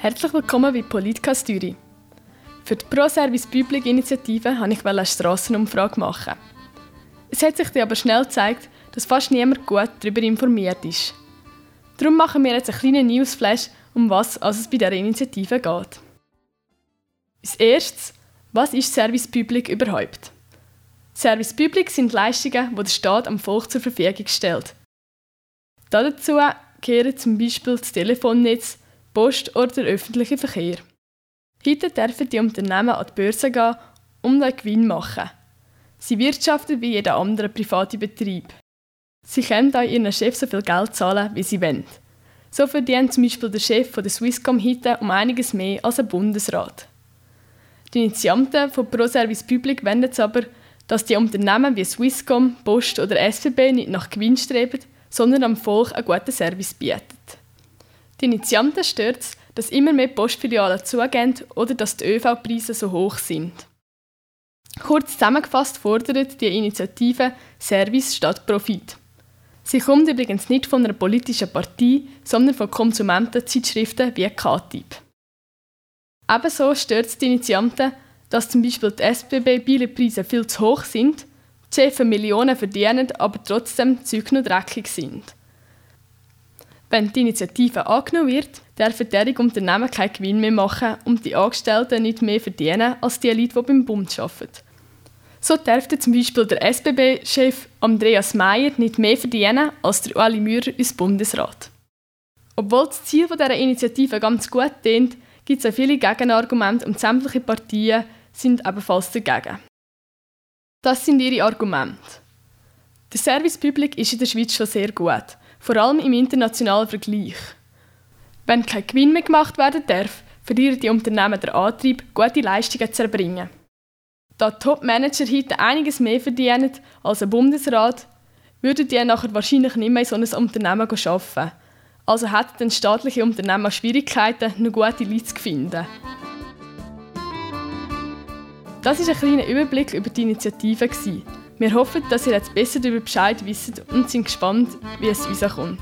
Herzlich willkommen bei Zürich. Für die Pro Service Public Initiative wollte ich eine Strassenumfrage machen. Es hat sich aber schnell gezeigt, dass fast niemand gut darüber informiert ist. Darum machen wir jetzt einen kleinen Newsflash, um was es bei dieser Initiative geht. Als erstes, was ist Service Public überhaupt? Service Public sind Leistungen, die der Staat am Volk zur Verfügung stellt. Dazu gehören zum Beispiel das Telefonnetz, Post oder der öffentliche Verkehr. Heute dürfen die Unternehmen an die Börse gehen und einen Gewinn machen. Sie wirtschaften wie jeder andere private Betrieb. Sie können auch ihren Chef so viel Geld zahlen, wie sie wollen. So verdient zum Beispiel der Chef von der Swisscom heute um einiges mehr als ein Bundesrat. Die Initianten von ProService Public wenden es aber, dass die Unternehmen wie Swisscom, Post oder SBB nicht nach Gewinn streben, sondern am Volk einen guten Service bieten. Die Initianten stört es, dass immer mehr Postfilialen zugehen oder dass die ÖV-Preise so hoch sind. Kurz zusammengefasst fordert die Initiative Service statt Profit. Sie kommt übrigens nicht von einer politischen Partei, sondern von Konsumentenzeitschriften wie K-Typ. Ebenso stört es die Initianten, dass zum Beispiel die SBB-Bielepreise viel zu hoch sind, die Chefs Millionen verdienen, aber trotzdem Zeug noch dreckig sind. Wenn die Initiative angenommen wird, dürfen diese Unternehmen keinen Gewinn mehr machen und die Angestellten nicht mehr verdienen als die Leute, die beim Bund arbeiten. So dürfte zum Beispiel der SBB-Chef Andreas Mayer nicht mehr verdienen als der Ueli Müller ins Bundesrat. Obwohl das Ziel dieser Initiative ganz gut dient, gibt es auch viele Gegenargumente und sämtliche Partien sind ebenfalls dagegen. Das sind ihre Argumente. Der Service Public ist in der Schweiz schon sehr gut, vor allem im internationalen Vergleich. Wenn kein Gewinn mehr gemacht werden darf, verlieren die Unternehmen den Antrieb, gute Leistungen zu erbringen. Da Top-Manager heute einiges mehr verdienen als ein Bundesrat, würden die nachher wahrscheinlich nicht mehr in so einem Unternehmen arbeiten. Also hätten staatliche Unternehmen Schwierigkeiten, noch gute Leute zu finden. Das ist ein kleiner Überblick über die Initiative. Wir hoffen, dass ihr jetzt besser darüber Bescheid wisst und sind gespannt, wie es uns kommt.